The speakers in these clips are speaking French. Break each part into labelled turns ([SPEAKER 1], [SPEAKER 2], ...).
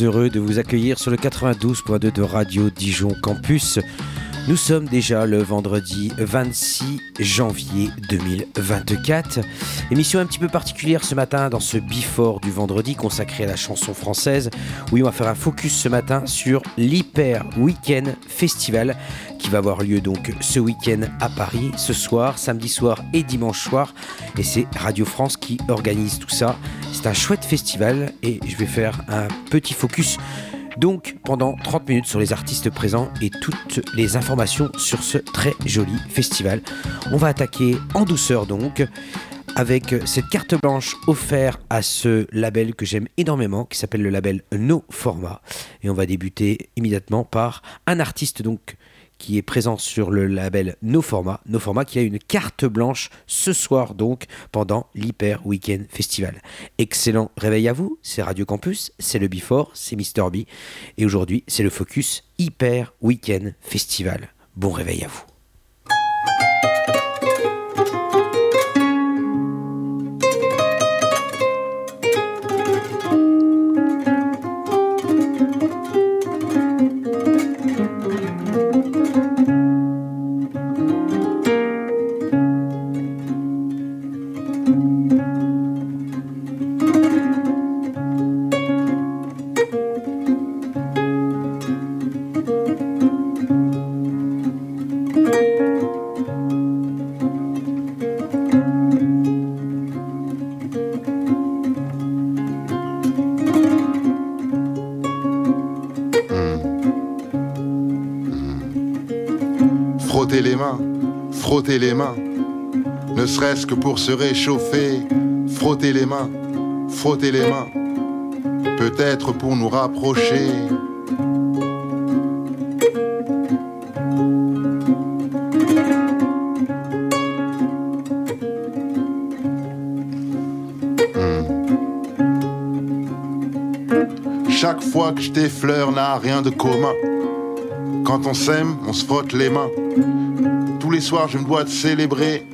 [SPEAKER 1] heureux de vous accueillir sur le 92.2 de Radio Dijon Campus. Nous sommes déjà le vendredi 26 janvier 2024. Émission un petit peu particulière ce matin dans ce before du vendredi consacré à la chanson française. Oui, on va faire un focus ce matin sur l'Hyper Weekend Festival qui va avoir lieu donc ce week-end à Paris, ce soir, samedi soir et dimanche soir. Et c'est Radio France qui organise tout ça. C'est un chouette festival et je vais faire un petit focus donc pendant 30 minutes sur les artistes présents et toutes les informations sur ce très joli festival. On va attaquer en douceur donc avec cette carte blanche offerte à ce label que j'aime énormément qui s'appelle le label No Format et on va débuter immédiatement par un artiste donc qui est présent sur le label No Format, No Format qui a une carte blanche ce soir donc pendant l'Hyper Weekend Festival. Excellent réveil à vous, c'est Radio Campus, c'est le Before, c'est Mister B et aujourd'hui c'est le focus Hyper Weekend Festival. Bon réveil à vous.
[SPEAKER 2] Que pour se réchauffer, frotter les mains, frotter les mains, peut-être pour nous rapprocher. Hmm. Chaque fois que je t'effleure n'a rien de commun. Quand on s'aime, on se frotte les mains. Tous les soirs, je me dois de célébrer.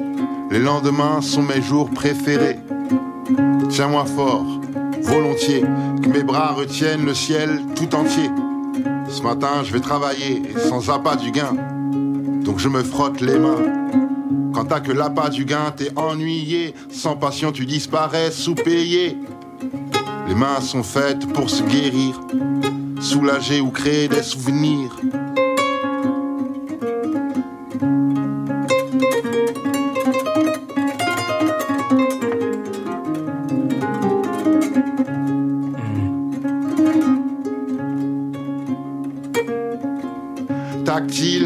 [SPEAKER 2] Les lendemains sont mes jours préférés. Tiens-moi fort, volontiers, que mes bras retiennent le ciel tout entier. Ce matin, je vais travailler sans appât du gain. Donc je me frotte les mains. Quand t'as que l'appât du gain, t'es ennuyé. Sans passion, tu disparais sous-payé. Les mains sont faites pour se guérir, soulager ou créer des souvenirs.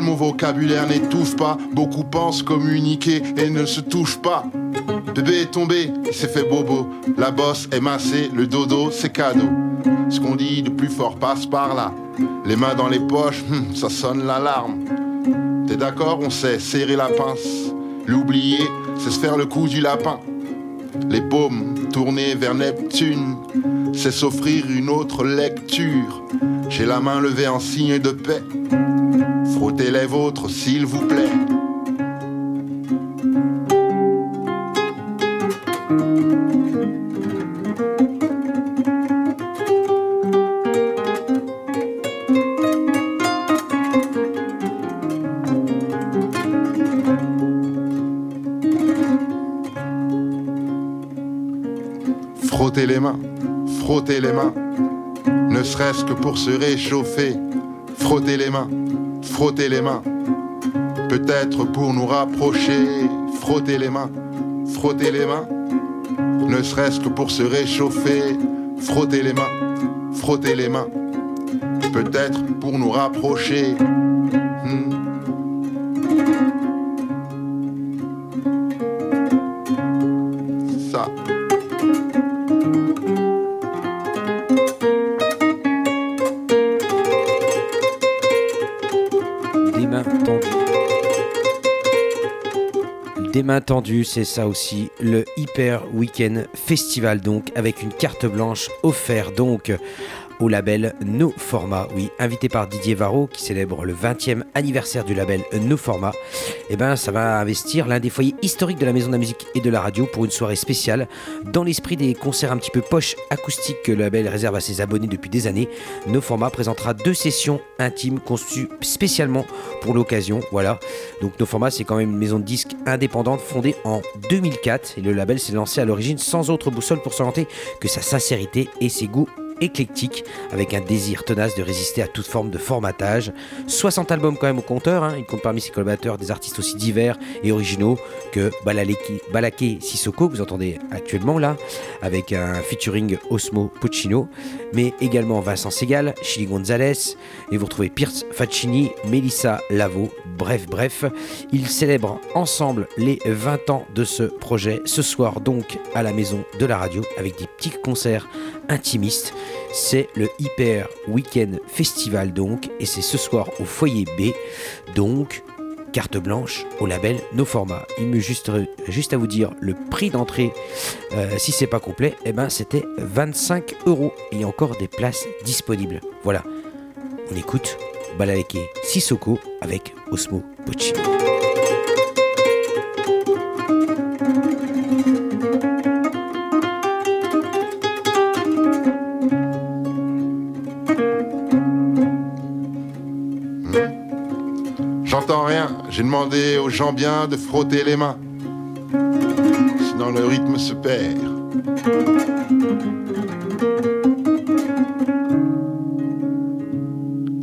[SPEAKER 2] Mon vocabulaire n'étouffe pas. Beaucoup pensent communiquer et ne se touchent pas. Bébé est tombé, il s'est fait bobo. La bosse est massée, le dodo c'est cadeau. Ce qu'on dit de plus fort passe par là. Les mains dans les poches, hum, ça sonne l'alarme. T'es d'accord, on sait serrer la pince. L'oublier, c'est se faire le coup du lapin. Les paumes tournées vers Neptune, c'est s'offrir une autre lecture. J'ai la main levée en signe de paix. Frottez les vôtres, s'il vous plaît. Frottez les mains, frottez les mains, ne serait-ce que pour se réchauffer. Frottez les mains frotter les mains, peut-être pour nous rapprocher, frotter les mains, frotter les mains, ne serait-ce que pour se réchauffer, frotter les mains, frotter les mains, peut-être pour nous rapprocher. Hmm.
[SPEAKER 1] Main tendue, c'est ça aussi, le Hyper Weekend Festival donc avec une carte blanche offerte donc au label No Format. Oui, invité par Didier Varro qui célèbre le 20e anniversaire du label No Format. Et eh ben, ça va investir l'un des foyers historiques de la maison de la musique et de la radio pour une soirée spéciale dans l'esprit des concerts un petit peu poche acoustiques que le label réserve à ses abonnés depuis des années. No Format présentera deux sessions intimes conçues spécialement pour l'occasion. Voilà. Donc No Format, c'est quand même une maison de disques indépendante fondée en 2004 et le label s'est lancé à l'origine sans autre boussole pour s'orienter que sa sincérité et ses goûts éclectique, avec un désir tenace de résister à toute forme de formatage. 60 albums quand même au compteur, hein. il compte parmi ses collaborateurs des artistes aussi divers et originaux que Balaké Sissoko, vous entendez actuellement là, avec un featuring Osmo Puccino, mais également Vincent Segal, Chili Gonzalez, et vous retrouvez Pierce Faccini, Melissa Lavo, bref, bref, ils célèbrent ensemble les 20 ans de ce projet, ce soir donc à la maison de la radio, avec des petits concerts intimistes. C'est le Hyper Weekend Festival donc, et c'est ce soir au foyer B. Donc, carte blanche au label No Format. Il me juste, juste à vous dire le prix d'entrée, euh, si c'est pas complet, eh ben c'était 25 euros. A encore des places disponibles. Voilà. On écoute Balaleke Sissoko avec Osmo Pochi.
[SPEAKER 2] Aux gens bien de frotter les mains. Sinon le rythme se perd.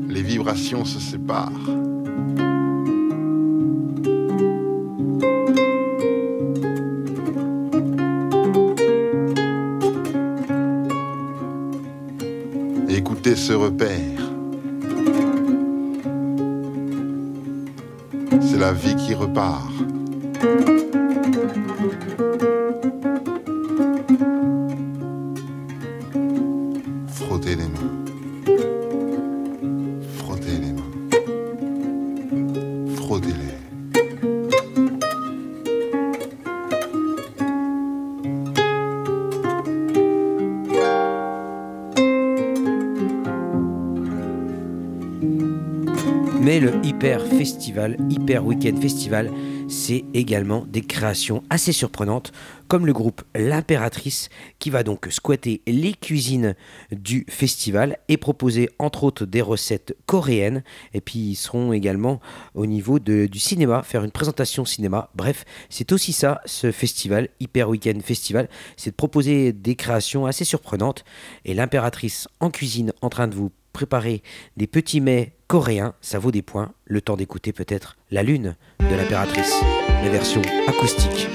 [SPEAKER 2] Les vibrations se séparent. La vie qui repart.
[SPEAKER 1] Festival, Hyper Weekend Festival, c'est également des créations assez surprenantes, comme le groupe L'Impératrice, qui va donc squatter les cuisines du festival et proposer entre autres des recettes coréennes. Et puis ils seront également au niveau du cinéma, faire une présentation cinéma. Bref, c'est aussi ça, ce festival, Hyper Weekend Festival, c'est de proposer des créations assez surprenantes. Et L'Impératrice en cuisine en train de vous préparer des petits mets coréens, ça vaut des points. Le temps d'écouter peut-être La Lune de l'impératrice, la version acoustique.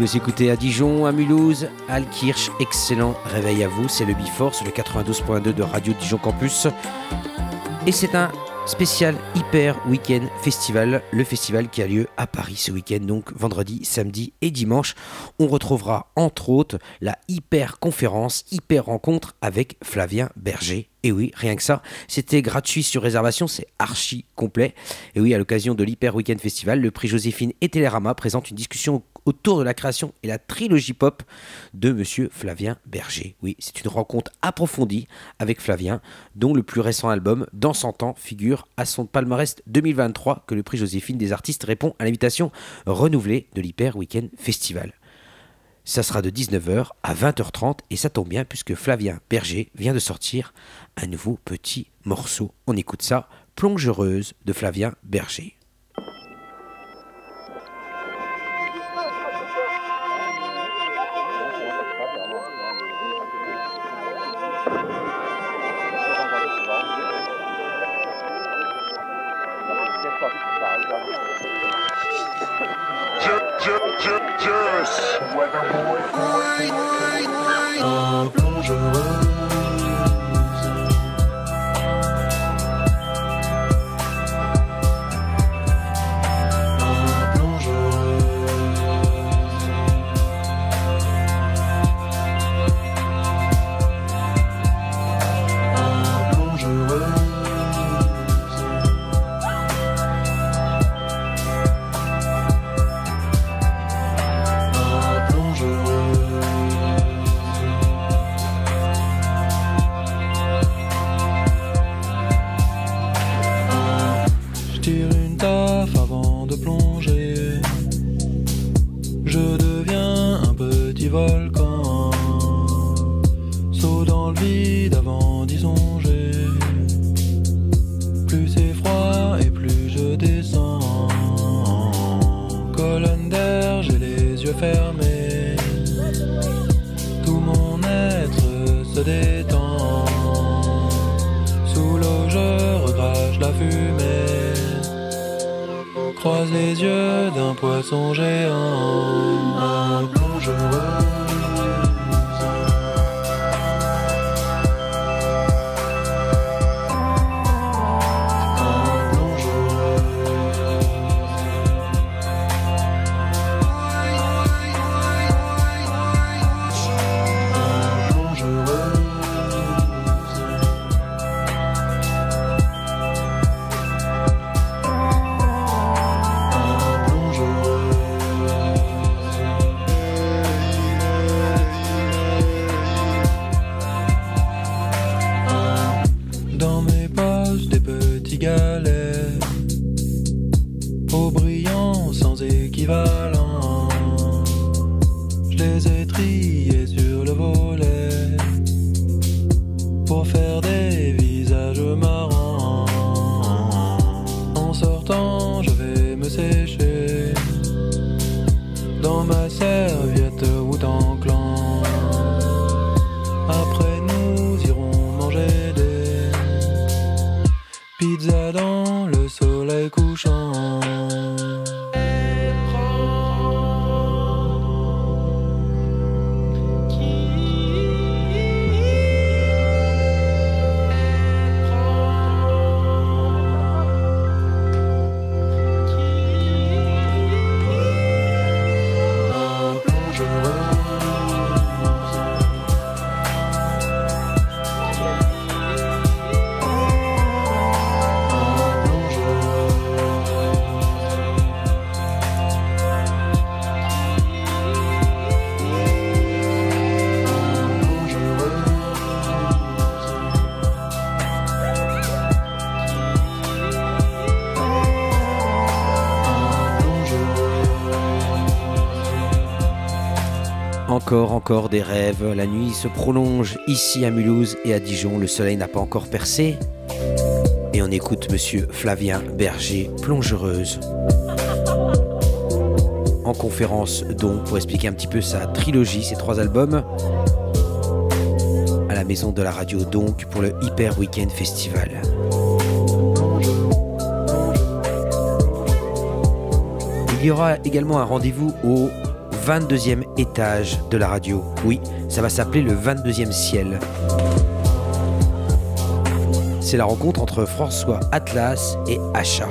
[SPEAKER 1] Vous écoutez à Dijon, à Mulhouse, à Alkirch. Excellent réveil à vous. C'est le Biforce, le 92.2 de Radio Dijon Campus. Et c'est un spécial Hyper Weekend Festival, le festival qui a lieu à Paris ce week-end, donc vendredi, samedi et dimanche. On retrouvera entre autres la Hyper Conférence, Hyper Rencontre avec Flavien Berger. Et oui, rien que ça, c'était gratuit sur réservation, c'est archi complet. Et oui, à l'occasion de l'Hyper Weekend Festival, le prix Joséphine et Télérama présentent une discussion autour de la création et la trilogie pop de monsieur Flavien Berger. Oui, c'est une rencontre approfondie avec Flavien, dont le plus récent album, Dans 100 ans, figure à son palmarès 2023 que le prix Joséphine des artistes répond à l'invitation renouvelée de l'Hyper Weekend Festival. Ça sera de 19h à 20h30 et ça tombe bien puisque Flavien Berger vient de sortir un nouveau petit morceau. On écoute ça, Plongereuse de Flavien Berger.
[SPEAKER 3] pizza dans le soleil couchant.
[SPEAKER 1] Encore, encore des rêves. La nuit se prolonge ici à Mulhouse et à Dijon. Le soleil n'a pas encore percé. Et on écoute monsieur Flavien Berger, plongereuse. En conférence donc pour expliquer un petit peu sa trilogie, ses trois albums. À la maison de la radio donc pour le Hyper Weekend Festival. Il y aura également un rendez-vous au 22e étage de la radio. Oui, ça va s'appeler le 22e ciel. C'est la rencontre entre François Atlas et Acha.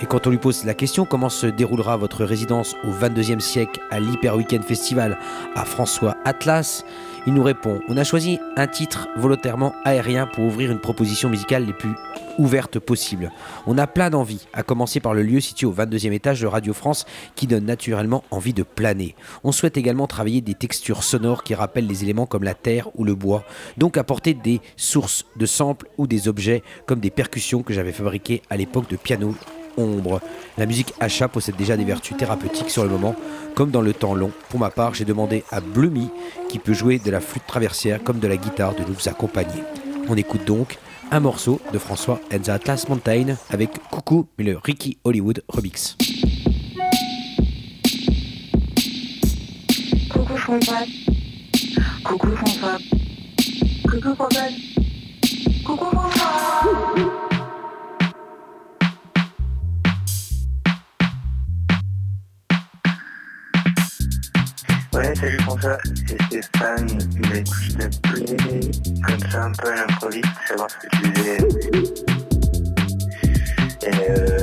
[SPEAKER 1] Et quand on lui pose la question comment se déroulera votre résidence au 22e siècle à l'Hyper Weekend Festival à François Atlas, il nous répond On a choisi un titre volontairement aérien pour ouvrir une proposition musicale les plus ouvertes possibles. On a plein d'envies, à commencer par le lieu situé au 22e étage de Radio France qui donne naturellement envie de planer. On souhaite également travailler des textures sonores qui rappellent les éléments comme la terre ou le bois, donc apporter des sources de samples ou des objets comme des percussions que j'avais fabriquées à l'époque de piano ombre. La musique achat possède déjà des vertus thérapeutiques sur le moment, comme dans le temps long. Pour ma part, j'ai demandé à Blumi, qui peut jouer de la flûte traversière comme de la guitare, de nous accompagner. On écoute donc un morceau de François and the Atlas Mountain avec Coucou, mais le Ricky Hollywood remix.
[SPEAKER 4] Coucou François. Coucou François. Coucou François. Coucou François.
[SPEAKER 5] Ouais, salut François, c'est Stéphane. Mais je t'appelais comme ça un peu à l'improviste, savoir ce que tu faisais. Euh,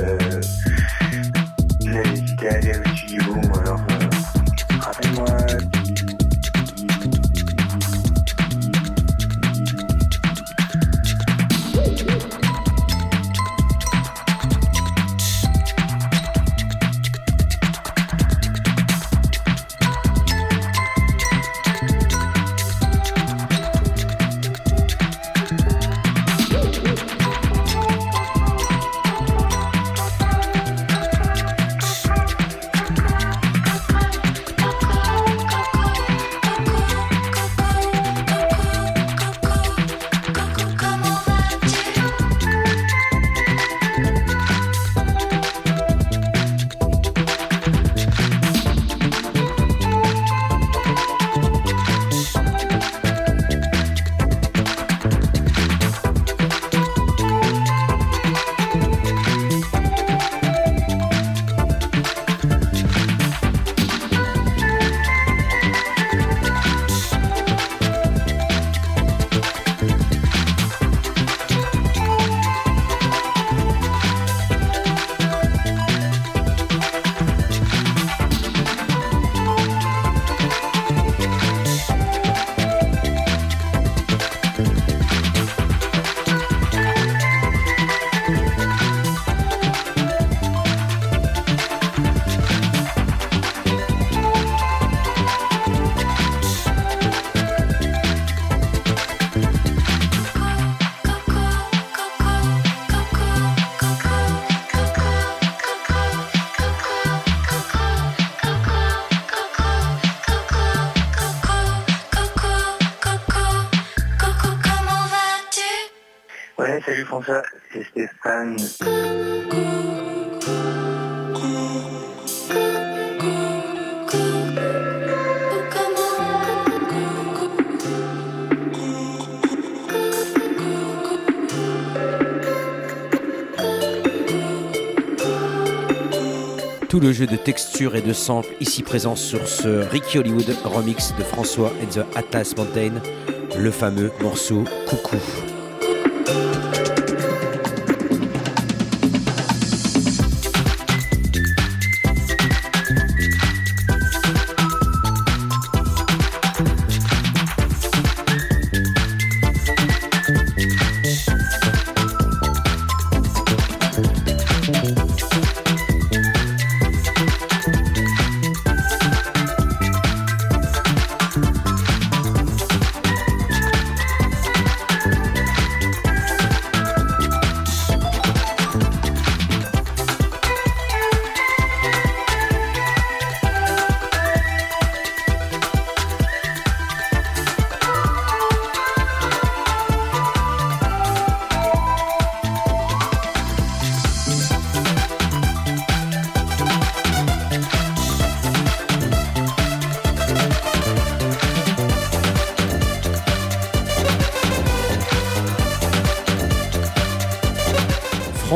[SPEAKER 5] salut François, c'est Stéphane.
[SPEAKER 1] Tout le jeu de texture et de samples ici présent sur ce Ricky Hollywood remix de François and the Atlas Mountain, le fameux morceau Coucou.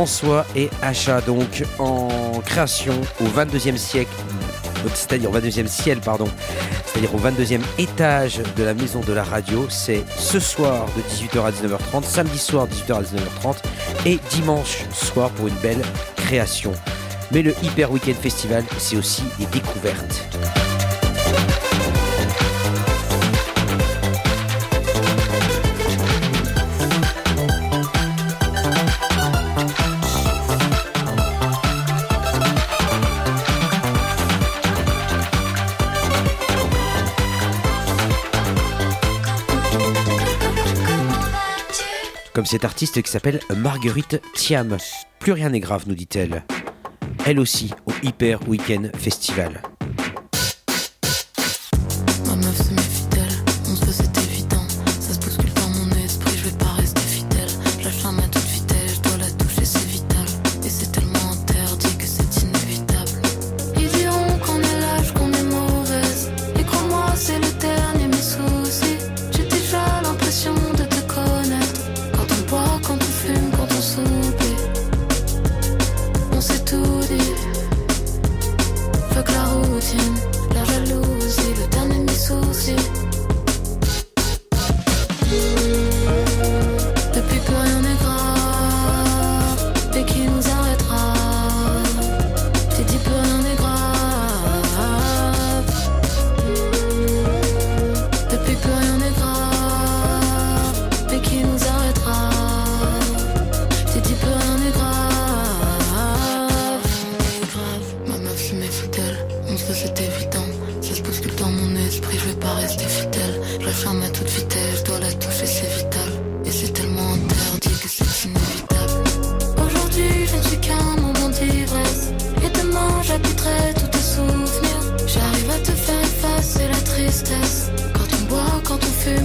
[SPEAKER 1] François et Achat, donc en création au 22e siècle, c'est-à-dire au 22e ciel, pardon, c'est-à-dire au 22e étage de la maison de la radio. C'est ce soir de 18h à 19h30, samedi soir 18h à 19h30 et dimanche soir pour une belle création. Mais le Hyper Weekend Festival, c'est aussi des découvertes. Comme cette artiste qui s'appelle Marguerite Thiam. Plus rien n'est grave, nous dit-elle. Elle aussi au Hyper Weekend Festival.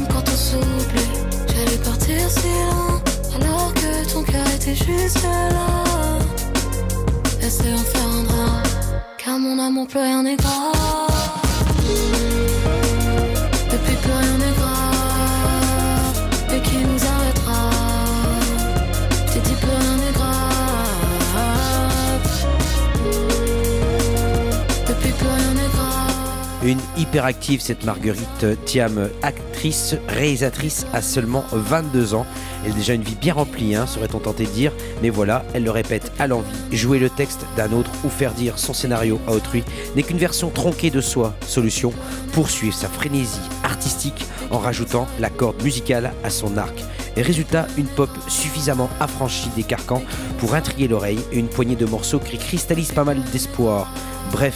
[SPEAKER 6] Quand on s'oublie. J'allais partir si loin, alors que ton cœur était juste là. Laissez en faire un drap, car mon amour plus rien n'est grave. Depuis plus rien n'est grave,
[SPEAKER 1] Une hyperactive, cette Marguerite Thiam, actrice, réalisatrice, a seulement 22 ans. Elle a déjà une vie bien remplie, hein, serait-on tenté de dire. Mais voilà, elle le répète à l'envie. Jouer le texte d'un autre ou faire dire son scénario à autrui n'est qu'une version tronquée de soi. Solution, poursuivre sa frénésie artistique en rajoutant la corde musicale à son arc. Et résultat, une pop suffisamment affranchie des carcans pour intriguer l'oreille et une poignée de morceaux qui cristallisent pas mal d'espoir. Bref,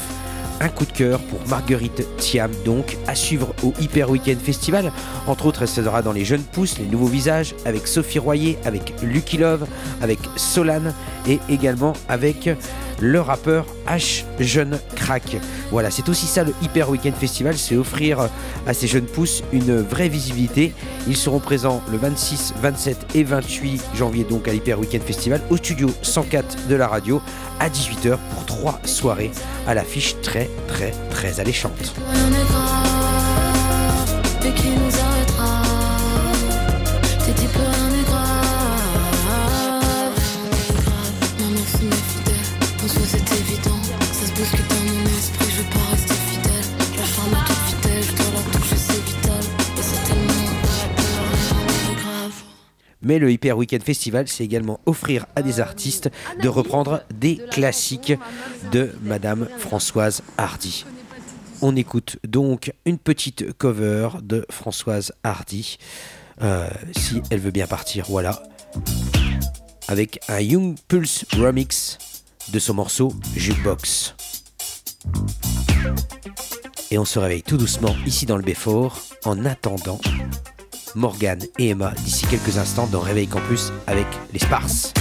[SPEAKER 1] un coup de cœur pour Marguerite Thiam, donc à suivre au Hyper Weekend Festival. Entre autres, elle sera dans les jeunes pousses, les nouveaux visages, avec Sophie Royer, avec Lucky Love, avec Solane et également avec le rappeur H Jeune Crack. Voilà, c'est aussi ça le Hyper Weekend Festival, c'est offrir à ces jeunes pousses une vraie visibilité. Ils seront présents le 26, 27 et 28 janvier donc à l'Hyper Weekend Festival au studio 104 de la radio à 18h pour trois soirées à l'affiche très très très alléchante. Mais le Hyper Weekend Festival, c'est également offrir à des artistes de reprendre des classiques de Madame Françoise Hardy. On écoute donc une petite cover de Françoise Hardy, euh, si elle veut bien partir, voilà, avec un Young Pulse remix de son morceau Jukebox. Et on se réveille tout doucement ici dans le Beffort en attendant Morgane et Emma d'ici quelques instants dans Réveil Campus avec les Sparses.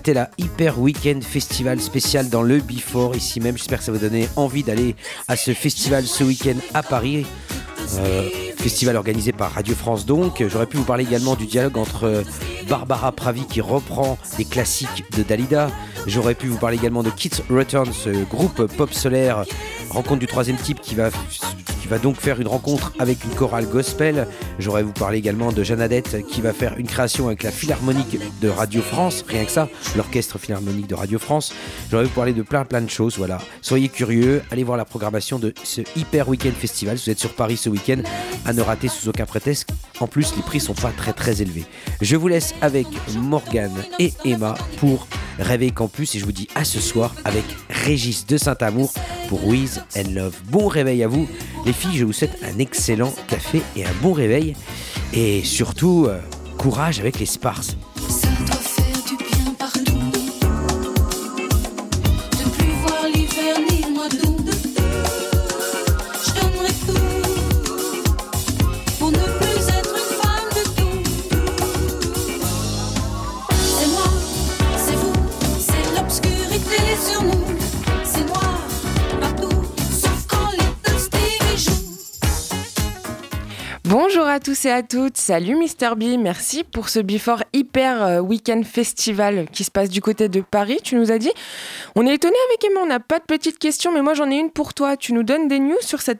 [SPEAKER 1] C'était la Hyper Weekend Festival spécial dans le Before, ici même. J'espère que ça vous donner envie d'aller à ce festival ce week-end à Paris. Euh, festival organisé par Radio France donc. J'aurais pu vous parler également du dialogue entre Barbara Pravi qui reprend des classiques de Dalida. J'aurais pu vous parler également de Kids Return, ce groupe pop solaire, rencontre du troisième type qui va va donc faire une rencontre avec une chorale gospel. J'aurais vous parler également de Jeannadette qui va faire une création avec la Philharmonique de Radio France, rien que ça, l'orchestre Philharmonique de Radio France. J'aurais vous parler de plein plein de choses, voilà. Soyez curieux, allez voir la programmation de ce Hyper Weekend Festival. Si vous êtes sur Paris ce week-end, à ne rater sous aucun prétexte. En plus, les prix sont pas très très élevés. Je vous laisse avec Morgane et Emma pour Réveil Campus et je vous dis à ce soir avec Régis de Saint-Amour pour Wiz and Love. Bon réveil à vous. Les filles, je vous souhaite un excellent café et un bon réveil. Et surtout, euh, courage avec les Sparses.
[SPEAKER 7] Tous et à toutes, salut Mister B, merci pour ce Before Hyper euh, Weekend Festival qui se passe du côté de Paris, tu nous as dit. On est étonné avec Emma, on n'a pas de petites questions, mais moi j'en ai une pour toi. Tu nous donnes des news sur cette